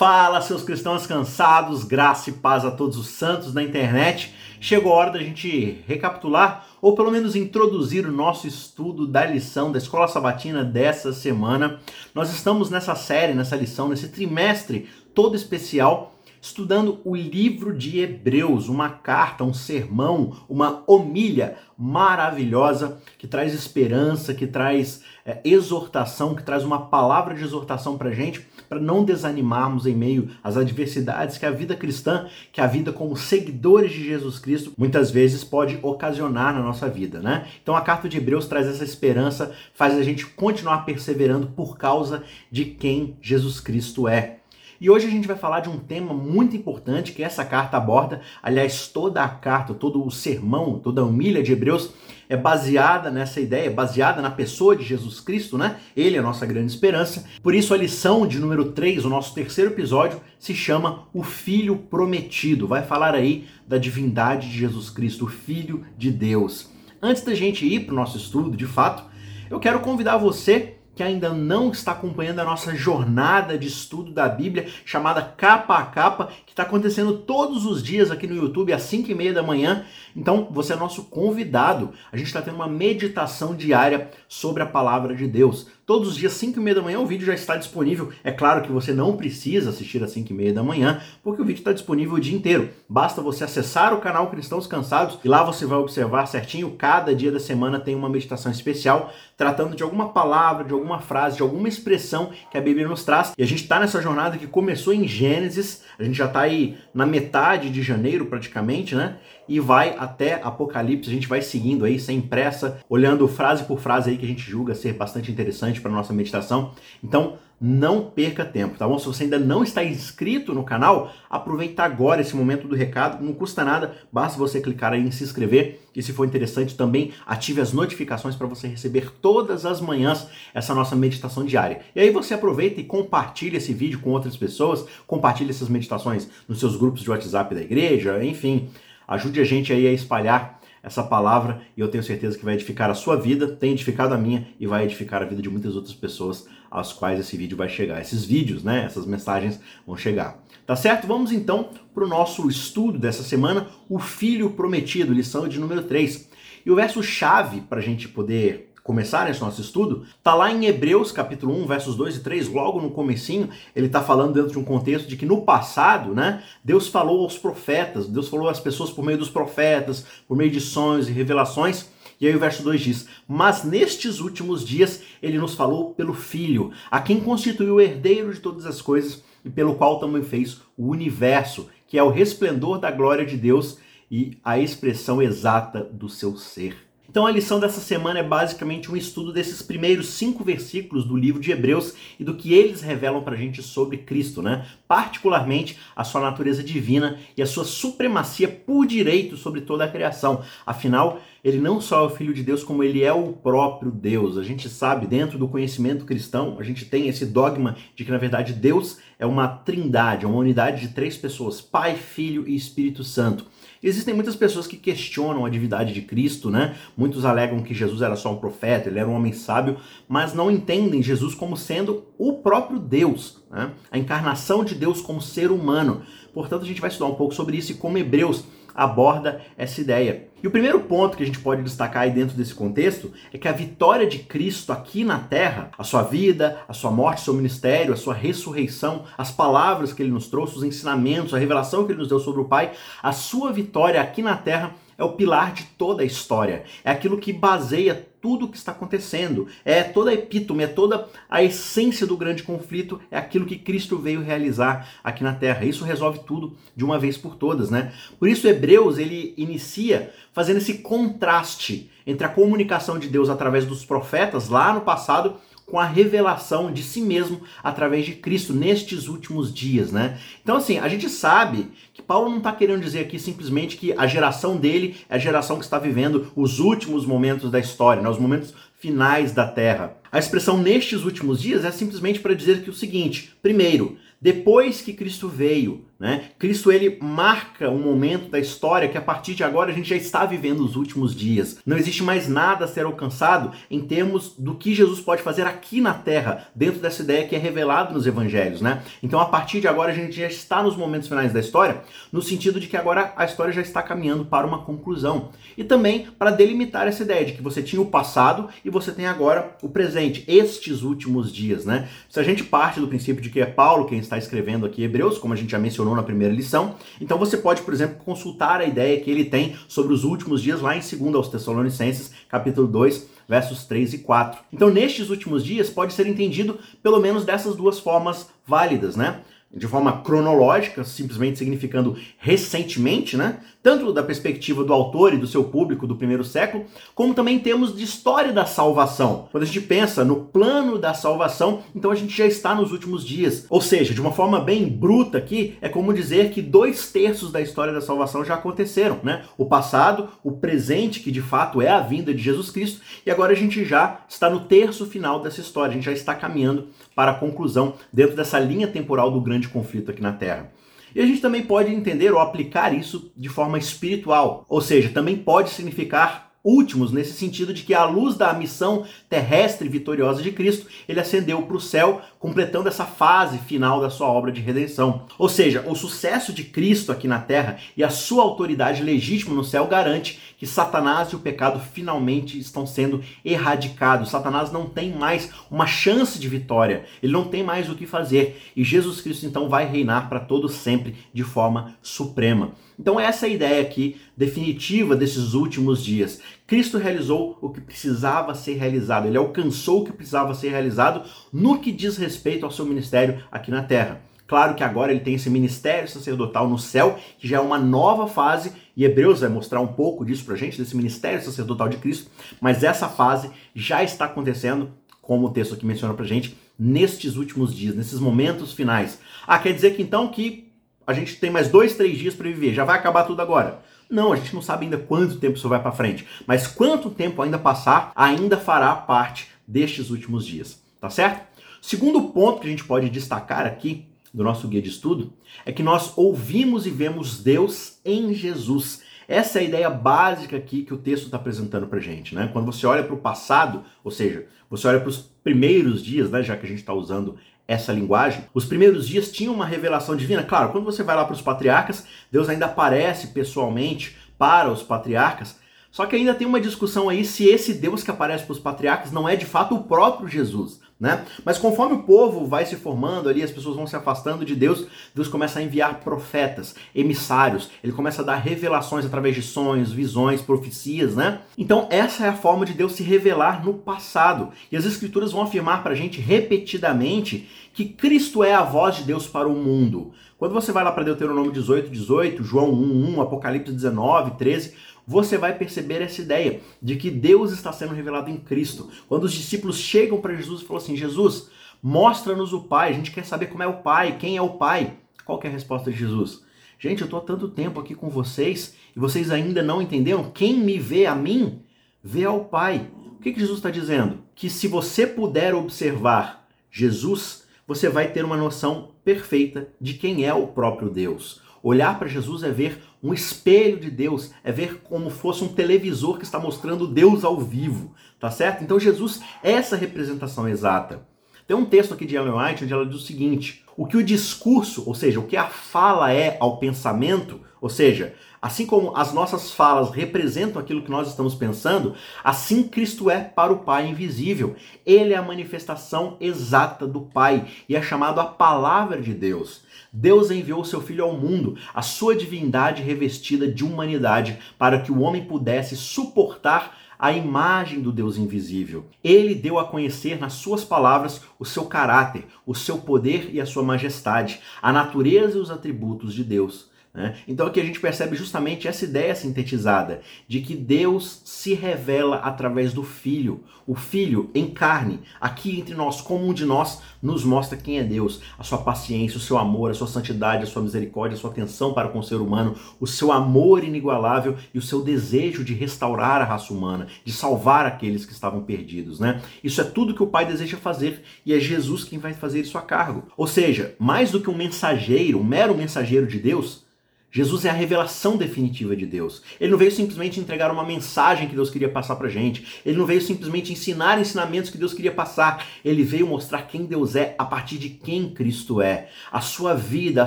Fala, seus cristãos cansados, graça e paz a todos os santos da internet. Chegou a hora da gente recapitular ou pelo menos introduzir o nosso estudo da lição da Escola Sabatina dessa semana. Nós estamos nessa série, nessa lição, nesse trimestre todo especial estudando o livro de Hebreus, uma carta, um sermão, uma homilha maravilhosa que traz esperança, que traz é, exortação, que traz uma palavra de exortação para gente, para não desanimarmos em meio às adversidades que a vida cristã, que a vida como seguidores de Jesus Cristo, muitas vezes pode ocasionar na nossa vida, né? Então a carta de Hebreus traz essa esperança, faz a gente continuar perseverando por causa de quem Jesus Cristo é. E hoje a gente vai falar de um tema muito importante que essa carta aborda. Aliás, toda a carta, todo o sermão, toda a humilha de Hebreus é baseada nessa ideia, baseada na pessoa de Jesus Cristo, né? Ele é a nossa grande esperança. Por isso a lição de número 3, o nosso terceiro episódio, se chama O Filho Prometido. Vai falar aí da divindade de Jesus Cristo, o Filho de Deus. Antes da gente ir para o nosso estudo, de fato, eu quero convidar você que ainda não está acompanhando a nossa jornada de estudo da Bíblia, chamada Capa a Capa, que está acontecendo todos os dias aqui no YouTube, às 5 e meia da manhã. Então, você é nosso convidado. A gente está tendo uma meditação diária sobre a palavra de Deus. Todos os dias, 5 e meia da manhã, o vídeo já está disponível. É claro que você não precisa assistir às 5 e meia da manhã, porque o vídeo está disponível o dia inteiro. Basta você acessar o canal Cristãos Cansados e lá você vai observar certinho. Cada dia da semana tem uma meditação especial tratando de alguma palavra, de alguma frase, de alguma expressão que a Bíblia nos traz. E a gente está nessa jornada que começou em Gênesis, a gente já está aí na metade de janeiro praticamente, né? E vai até Apocalipse, a gente vai seguindo aí sem pressa, olhando frase por frase aí que a gente julga ser bastante interessante para nossa meditação. Então, não perca tempo, tá bom? Se você ainda não está inscrito no canal, aproveita agora esse momento do recado, não custa nada, basta você clicar aí em se inscrever e se for interessante também ative as notificações para você receber todas as manhãs essa nossa meditação diária. E aí você aproveita e compartilha esse vídeo com outras pessoas, compartilha essas meditações nos seus grupos de WhatsApp da igreja, enfim, ajude a gente aí a espalhar essa palavra e eu tenho certeza que vai edificar a sua vida, tem edificado a minha e vai edificar a vida de muitas outras pessoas às quais esse vídeo vai chegar. Esses vídeos, né, essas mensagens vão chegar. Tá certo? Vamos então para o nosso estudo dessa semana, o Filho Prometido, lição de número 3. E o verso chave para a gente poder começar esse nosso estudo, tá lá em Hebreus capítulo 1, versos 2 e 3, logo no comecinho, ele está falando dentro de um contexto de que no passado, né, Deus falou aos profetas, Deus falou às pessoas por meio dos profetas, por meio de sonhos e revelações, e aí o verso 2 diz: Mas nestes últimos dias ele nos falou pelo Filho, a quem constituiu o herdeiro de todas as coisas e pelo qual também fez o universo, que é o resplendor da glória de Deus e a expressão exata do seu ser. Então a lição dessa semana é basicamente um estudo desses primeiros cinco versículos do livro de Hebreus e do que eles revelam para a gente sobre Cristo, né? Particularmente a sua natureza divina e a sua supremacia por direito sobre toda a criação. Afinal, ele não só é o Filho de Deus, como ele é o próprio Deus. A gente sabe, dentro do conhecimento cristão, a gente tem esse dogma de que, na verdade, Deus é uma trindade, é uma unidade de três pessoas: Pai, Filho e Espírito Santo. Existem muitas pessoas que questionam a divindade de Cristo, né? Muitos alegam que Jesus era só um profeta, ele era um homem sábio, mas não entendem Jesus como sendo o próprio Deus, né? a encarnação de Deus como ser humano. Portanto, a gente vai estudar um pouco sobre isso e como Hebreus aborda essa ideia. E o primeiro ponto que a gente pode destacar aí dentro desse contexto é que a vitória de Cristo aqui na terra, a sua vida, a sua morte, seu ministério, a sua ressurreição, as palavras que ele nos trouxe, os ensinamentos, a revelação que ele nos deu sobre o Pai, a sua vitória aqui na terra é o pilar de toda a história. É aquilo que baseia tudo o que está acontecendo. É toda a epítome, é toda a essência do grande conflito, é aquilo que Cristo veio realizar aqui na Terra. Isso resolve tudo de uma vez por todas, né? Por isso Hebreus ele inicia fazendo esse contraste entre a comunicação de Deus através dos profetas lá no passado com a revelação de si mesmo através de Cristo nestes últimos dias, né? Então, assim, a gente sabe que Paulo não está querendo dizer aqui simplesmente que a geração dele é a geração que está vivendo os últimos momentos da história, né? os momentos finais da Terra. A expressão nestes últimos dias é simplesmente para dizer que o seguinte: primeiro, depois que Cristo veio, né? Cristo ele marca um momento da história que a partir de agora a gente já está vivendo os últimos dias. Não existe mais nada a ser alcançado em termos do que Jesus pode fazer aqui na terra, dentro dessa ideia que é revelada nos evangelhos, né? Então a partir de agora a gente já está nos momentos finais da história, no sentido de que agora a história já está caminhando para uma conclusão. E também para delimitar essa ideia de que você tinha o passado e você tem agora o presente, estes últimos dias, né? Se a gente parte do princípio de que é Paulo quem está escrevendo aqui Hebreus, como a gente já mencionou na primeira lição. Então você pode, por exemplo, consultar a ideia que ele tem sobre os últimos dias lá em 2 aos Tessalonicenses, capítulo 2, versos 3 e 4. Então, nestes últimos dias pode ser entendido pelo menos dessas duas formas válidas, né? De forma cronológica, simplesmente significando recentemente, né? Tanto da perspectiva do autor e do seu público do primeiro século, como também temos de história da salvação. Quando a gente pensa no plano da salvação, então a gente já está nos últimos dias. Ou seja, de uma forma bem bruta aqui, é como dizer que dois terços da história da salvação já aconteceram, né? O passado, o presente, que de fato é a vinda de Jesus Cristo, e agora a gente já está no terço final dessa história, a gente já está caminhando para a conclusão dentro dessa linha temporal do grande grande conflito aqui na Terra. E a gente também pode entender ou aplicar isso de forma espiritual, ou seja, também pode significar últimos, nesse sentido de que, à luz da missão terrestre vitoriosa de Cristo, ele ascendeu para o céu, completando essa fase final da sua obra de redenção. Ou seja, o sucesso de Cristo aqui na terra e a sua autoridade legítima no céu garante que Satanás e o pecado finalmente estão sendo erradicados. Satanás não tem mais uma chance de vitória, ele não tem mais o que fazer. E Jesus Cristo então vai reinar para todo sempre de forma suprema. Então essa é a ideia aqui definitiva desses últimos dias. Cristo realizou o que precisava ser realizado, ele alcançou o que precisava ser realizado no que diz respeito ao seu ministério aqui na terra. Claro que agora ele tem esse ministério sacerdotal no céu, que já é uma nova fase, e Hebreus vai mostrar um pouco disso pra gente, desse ministério sacerdotal de Cristo, mas essa fase já está acontecendo, como o texto aqui menciona pra gente, nestes últimos dias, nesses momentos finais. Ah, quer dizer que então que a gente tem mais dois, três dias para viver, já vai acabar tudo agora. Não, a gente não sabe ainda quanto tempo isso vai para frente, mas quanto tempo ainda passar ainda fará parte destes últimos dias, tá certo? Segundo ponto que a gente pode destacar aqui do nosso guia de estudo é que nós ouvimos e vemos Deus em Jesus. Essa é a ideia básica aqui que o texto está apresentando para gente, né? Quando você olha para o passado, ou seja, você olha para os primeiros dias, né, já que a gente está usando essa linguagem, os primeiros dias tinham uma revelação divina. Claro, quando você vai lá para os patriarcas, Deus ainda aparece pessoalmente para os patriarcas, só que ainda tem uma discussão aí se esse Deus que aparece para os patriarcas não é de fato o próprio Jesus. Né? Mas conforme o povo vai se formando ali, as pessoas vão se afastando de Deus, Deus começa a enviar profetas, emissários, ele começa a dar revelações através de sonhos, visões, profecias, né? Então essa é a forma de Deus se revelar no passado. E as escrituras vão afirmar para a gente repetidamente que Cristo é a voz de Deus para o mundo. Quando você vai lá para Deuteronômio 18, 18, João 1, 1, Apocalipse 19, 13, você vai perceber essa ideia de que Deus está sendo revelado em Cristo. Quando os discípulos chegam para Jesus e falam assim: Jesus, mostra-nos o Pai, a gente quer saber como é o Pai, quem é o Pai. Qual é a resposta de Jesus? Gente, eu estou há tanto tempo aqui com vocês e vocês ainda não entenderam? Quem me vê a mim, vê ao Pai. O que, que Jesus está dizendo? Que se você puder observar Jesus, você vai ter uma noção perfeita de quem é o próprio Deus. Olhar para Jesus é ver um espelho de Deus, é ver como fosse um televisor que está mostrando Deus ao vivo, tá certo? Então Jesus é essa representação exata. Tem um texto aqui de Ellen White onde ela diz o seguinte: o que o discurso, ou seja, o que a fala é ao pensamento, ou seja, assim como as nossas falas representam aquilo que nós estamos pensando, assim Cristo é para o Pai invisível. Ele é a manifestação exata do Pai e é chamado a palavra de Deus. Deus enviou o seu Filho ao mundo, a sua divindade revestida de humanidade, para que o homem pudesse suportar a imagem do Deus invisível. Ele deu a conhecer nas suas palavras o seu caráter, o seu poder e a sua majestade, a natureza e os atributos de Deus. Né? Então aqui a gente percebe justamente essa ideia sintetizada de que Deus se revela através do Filho. O Filho em carne, aqui entre nós, como um de nós, nos mostra quem é Deus, a sua paciência, o seu amor, a sua santidade, a sua misericórdia, a sua atenção para com o ser humano, o seu amor inigualável e o seu desejo de restaurar a raça humana, de salvar aqueles que estavam perdidos. Né? Isso é tudo que o Pai deseja fazer e é Jesus quem vai fazer isso a cargo. Ou seja, mais do que um mensageiro, um mero mensageiro de Deus, Jesus é a revelação definitiva de Deus. Ele não veio simplesmente entregar uma mensagem que Deus queria passar pra gente. Ele não veio simplesmente ensinar ensinamentos que Deus queria passar. Ele veio mostrar quem Deus é a partir de quem Cristo é. A sua vida, a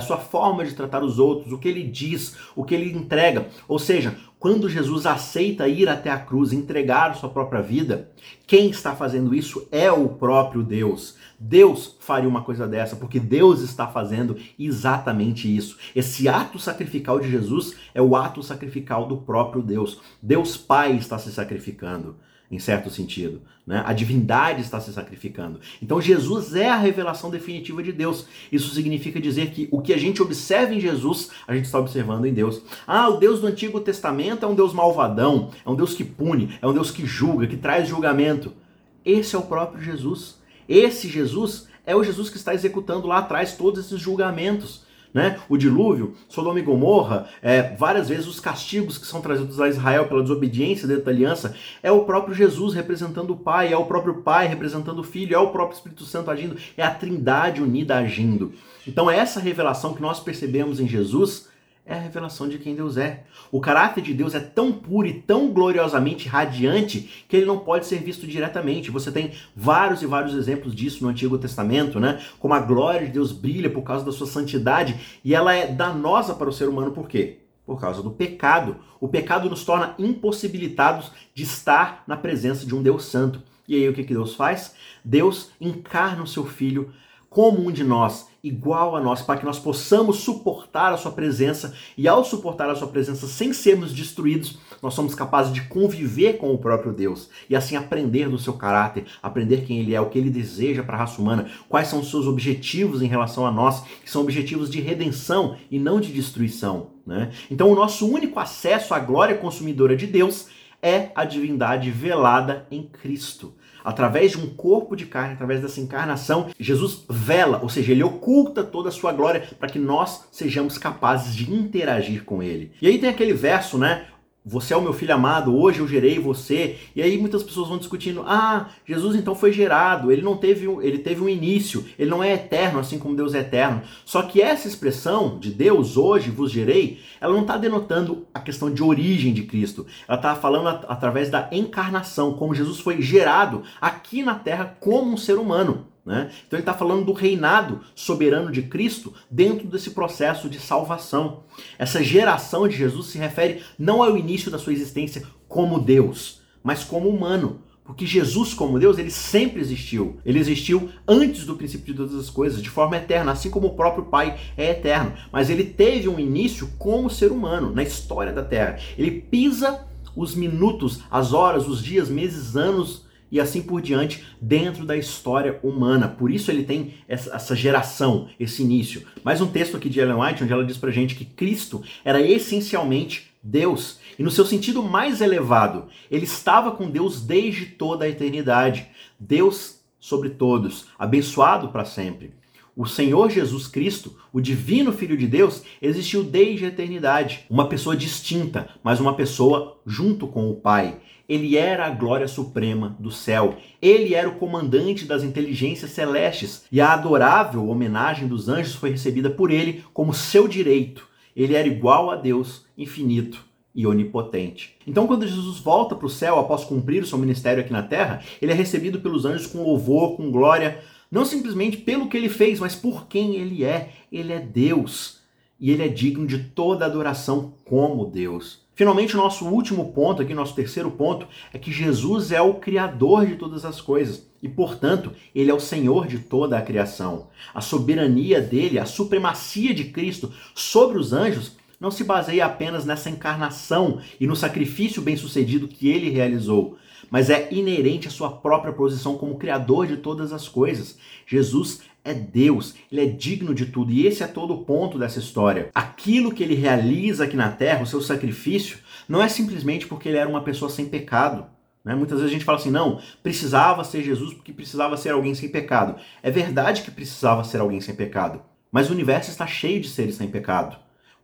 sua forma de tratar os outros, o que ele diz, o que ele entrega. Ou seja, quando Jesus aceita ir até a cruz, entregar sua própria vida, quem está fazendo isso é o próprio Deus. Deus faria uma coisa dessa, porque Deus está fazendo exatamente isso. Esse ato sacrificial de Jesus é o ato sacrificial do próprio Deus. Deus Pai está se sacrificando em certo sentido. Né? A divindade está se sacrificando. Então Jesus é a revelação definitiva de Deus. Isso significa dizer que o que a gente observa em Jesus, a gente está observando em Deus. Ah, o Deus do Antigo Testamento é um Deus malvadão, é um Deus que pune, é um Deus que julga, que traz julgamento. Esse é o próprio Jesus. Esse Jesus é o Jesus que está executando lá atrás todos esses julgamentos né? O dilúvio, Sodoma e Gomorra, é, várias vezes os castigos que são trazidos a Israel pela desobediência dentro da aliança, é o próprio Jesus representando o Pai, é o próprio Pai representando o Filho, é o próprio Espírito Santo agindo, é a Trindade unida agindo. Então, é essa revelação que nós percebemos em Jesus é a revelação de quem Deus é. O caráter de Deus é tão puro e tão gloriosamente radiante que ele não pode ser visto diretamente. Você tem vários e vários exemplos disso no Antigo Testamento, né? Como a glória de Deus brilha por causa da sua santidade e ela é danosa para o ser humano por quê? Por causa do pecado. O pecado nos torna impossibilitados de estar na presença de um Deus santo. E aí o que, Deus faz? Deus encarna o seu filho como um de nós, igual a nós, para que nós possamos suportar a sua presença e ao suportar a sua presença sem sermos destruídos, nós somos capazes de conviver com o próprio Deus e assim aprender do seu caráter, aprender quem ele é, o que ele deseja para a raça humana, quais são os seus objetivos em relação a nós, que são objetivos de redenção e não de destruição. Né? Então, o nosso único acesso à glória consumidora de Deus é a divindade velada em Cristo através de um corpo de carne, através dessa encarnação, Jesus vela, ou seja, ele oculta toda a sua glória para que nós sejamos capazes de interagir com ele. E aí tem aquele verso, né? Você é o meu filho amado, hoje eu gerei você. E aí muitas pessoas vão discutindo: "Ah, Jesus então foi gerado, ele não teve, ele teve um início, ele não é eterno assim como Deus é eterno". Só que essa expressão de Deus hoje vos gerei, ela não está denotando a questão de origem de Cristo. Ela está falando at através da encarnação, como Jesus foi gerado aqui na terra como um ser humano. Né? Então ele está falando do reinado soberano de Cristo dentro desse processo de salvação. Essa geração de Jesus se refere não ao início da sua existência como Deus, mas como humano. Porque Jesus, como Deus, ele sempre existiu. Ele existiu antes do princípio de todas as coisas, de forma eterna, assim como o próprio Pai é eterno. Mas ele teve um início como ser humano, na história da Terra. Ele pisa os minutos, as horas, os dias, meses, anos e assim por diante dentro da história humana. Por isso ele tem essa geração, esse início. Mais um texto aqui de Ellen White, onde ela diz pra gente que Cristo era essencialmente Deus. E no seu sentido mais elevado, ele estava com Deus desde toda a eternidade. Deus sobre todos, abençoado para sempre. O Senhor Jesus Cristo, o divino Filho de Deus, existiu desde a eternidade. Uma pessoa distinta, mas uma pessoa junto com o Pai. Ele era a glória suprema do céu. Ele era o comandante das inteligências celestes. E a adorável homenagem dos anjos foi recebida por ele como seu direito. Ele era igual a Deus, infinito e onipotente. Então, quando Jesus volta para o céu após cumprir o seu ministério aqui na terra, ele é recebido pelos anjos com louvor, com glória, não simplesmente pelo que ele fez, mas por quem ele é. Ele é Deus e ele é digno de toda adoração como Deus. Finalmente, o nosso último ponto aqui, nosso terceiro ponto, é que Jesus é o Criador de todas as coisas e, portanto, ele é o Senhor de toda a criação. A soberania dele, a supremacia de Cristo sobre os anjos não se baseia apenas nessa encarnação e no sacrifício bem-sucedido que ele realizou, mas é inerente à sua própria posição como Criador de todas as coisas. Jesus é Deus, ele é digno de tudo, e esse é todo o ponto dessa história. Aquilo que ele realiza aqui na terra, o seu sacrifício, não é simplesmente porque ele era uma pessoa sem pecado. Né? Muitas vezes a gente fala assim, não, precisava ser Jesus porque precisava ser alguém sem pecado. É verdade que precisava ser alguém sem pecado, mas o universo está cheio de seres sem pecado.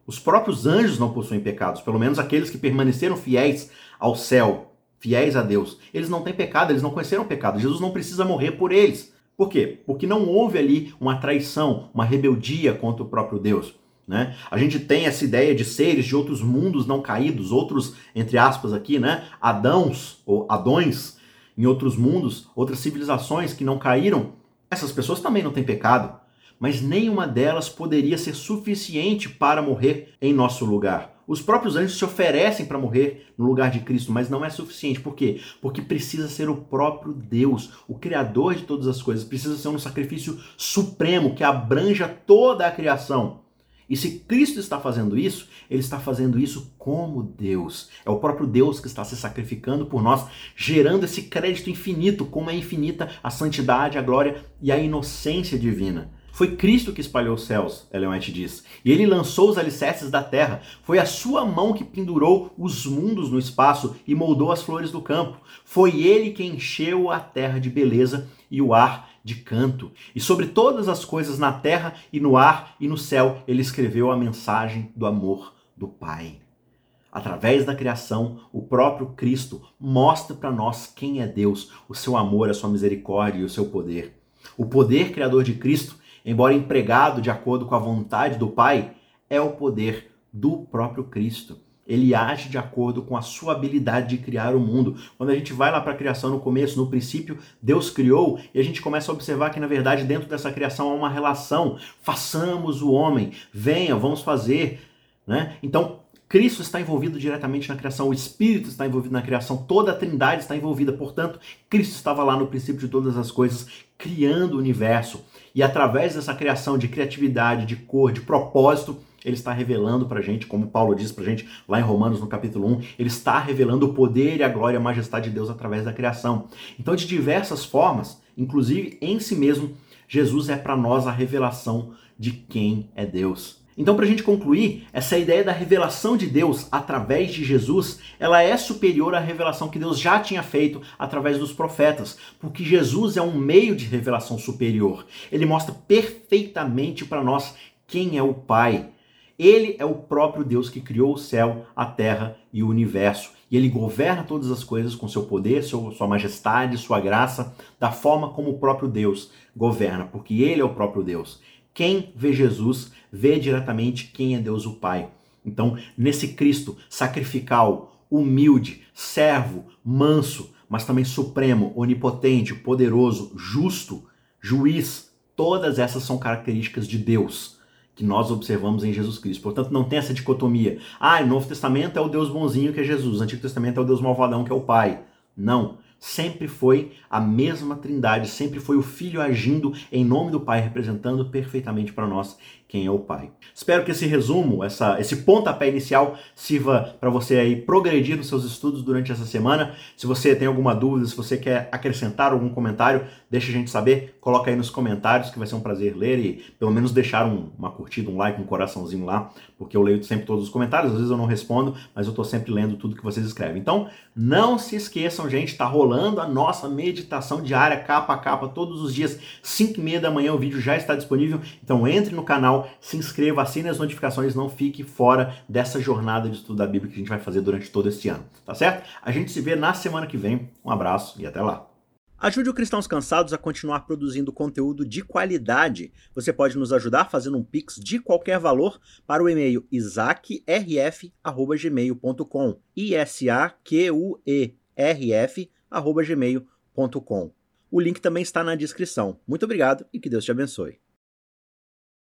Os próprios anjos não possuem pecados, pelo menos aqueles que permaneceram fiéis ao céu, fiéis a Deus. Eles não têm pecado, eles não conheceram pecado. Jesus não precisa morrer por eles. Por quê? Porque não houve ali uma traição, uma rebeldia contra o próprio Deus. Né? A gente tem essa ideia de seres de outros mundos não caídos, outros, entre aspas aqui, né? Adãos ou Adões em outros mundos, outras civilizações que não caíram. Essas pessoas também não têm pecado, mas nenhuma delas poderia ser suficiente para morrer em nosso lugar. Os próprios anjos se oferecem para morrer no lugar de Cristo, mas não é suficiente. Por quê? Porque precisa ser o próprio Deus, o Criador de todas as coisas. Precisa ser um sacrifício supremo que abranja toda a criação. E se Cristo está fazendo isso, ele está fazendo isso como Deus. É o próprio Deus que está se sacrificando por nós, gerando esse crédito infinito, como é infinita a santidade, a glória e a inocência divina. Foi Cristo que espalhou os céus, Ellen diz. E ele lançou os alicerces da terra. Foi a sua mão que pendurou os mundos no espaço e moldou as flores do campo. Foi ele que encheu a terra de beleza e o ar de canto. E sobre todas as coisas na terra e no ar e no céu, ele escreveu a mensagem do amor do Pai. Através da criação, o próprio Cristo mostra para nós quem é Deus, o seu amor, a sua misericórdia e o seu poder. O poder criador de Cristo, embora empregado de acordo com a vontade do Pai, é o poder do próprio Cristo ele age de acordo com a sua habilidade de criar o mundo. Quando a gente vai lá para a criação no começo, no princípio, Deus criou e a gente começa a observar que na verdade dentro dessa criação há uma relação. Façamos o homem, venha, vamos fazer, né? Então, Cristo está envolvido diretamente na criação, o Espírito está envolvido na criação, toda a Trindade está envolvida. Portanto, Cristo estava lá no princípio de todas as coisas, criando o universo. E através dessa criação de criatividade, de cor, de propósito, ele está revelando para a gente, como Paulo diz para a gente lá em Romanos no capítulo 1, ele está revelando o poder e a glória e a majestade de Deus através da criação. Então, de diversas formas, inclusive em si mesmo, Jesus é para nós a revelação de quem é Deus. Então, para a gente concluir, essa ideia da revelação de Deus através de Jesus, ela é superior à revelação que Deus já tinha feito através dos profetas, porque Jesus é um meio de revelação superior. Ele mostra perfeitamente para nós quem é o Pai. Ele é o próprio Deus que criou o céu, a terra e o universo. E ele governa todas as coisas com seu poder, sua majestade, sua graça, da forma como o próprio Deus governa, porque ele é o próprio Deus. Quem vê Jesus vê diretamente quem é Deus o Pai. Então, nesse Cristo sacrificial, humilde, servo, manso, mas também supremo, onipotente, poderoso, justo, juiz, todas essas são características de Deus que nós observamos em Jesus Cristo. Portanto, não tem essa dicotomia. Ah, o Novo Testamento é o Deus bonzinho que é Jesus, o Antigo Testamento é o Deus malvadão que é o Pai. Não. Sempre foi a mesma trindade, sempre foi o Filho agindo em nome do Pai, representando perfeitamente para nós quem é o Pai. Espero que esse resumo, essa, esse pontapé inicial, sirva para você aí progredir nos seus estudos durante essa semana. Se você tem alguma dúvida, se você quer acrescentar algum comentário, deixa a gente saber, coloca aí nos comentários que vai ser um prazer ler e pelo menos deixar um, uma curtida, um like, um coraçãozinho lá, porque eu leio sempre todos os comentários, às vezes eu não respondo, mas eu estou sempre lendo tudo que vocês escrevem. Então, não se esqueçam, gente, tá rolando a nossa meditação diária, capa a capa, todos os dias, 5 e meia da manhã, o vídeo já está disponível, então entre no canal, se inscreva, assine as notificações, não fique fora dessa jornada de estudo da Bíblia que a gente vai fazer durante todo este ano, tá certo? A gente se vê na semana que vem. Um abraço e até lá. Ajude o Cristãos Cansados a continuar produzindo conteúdo de qualidade. Você pode nos ajudar fazendo um pix de qualquer valor para o e-mail isaacrf@gmail.com. I S A Q U E R F@gmail.com. O link também está na descrição. Muito obrigado e que Deus te abençoe.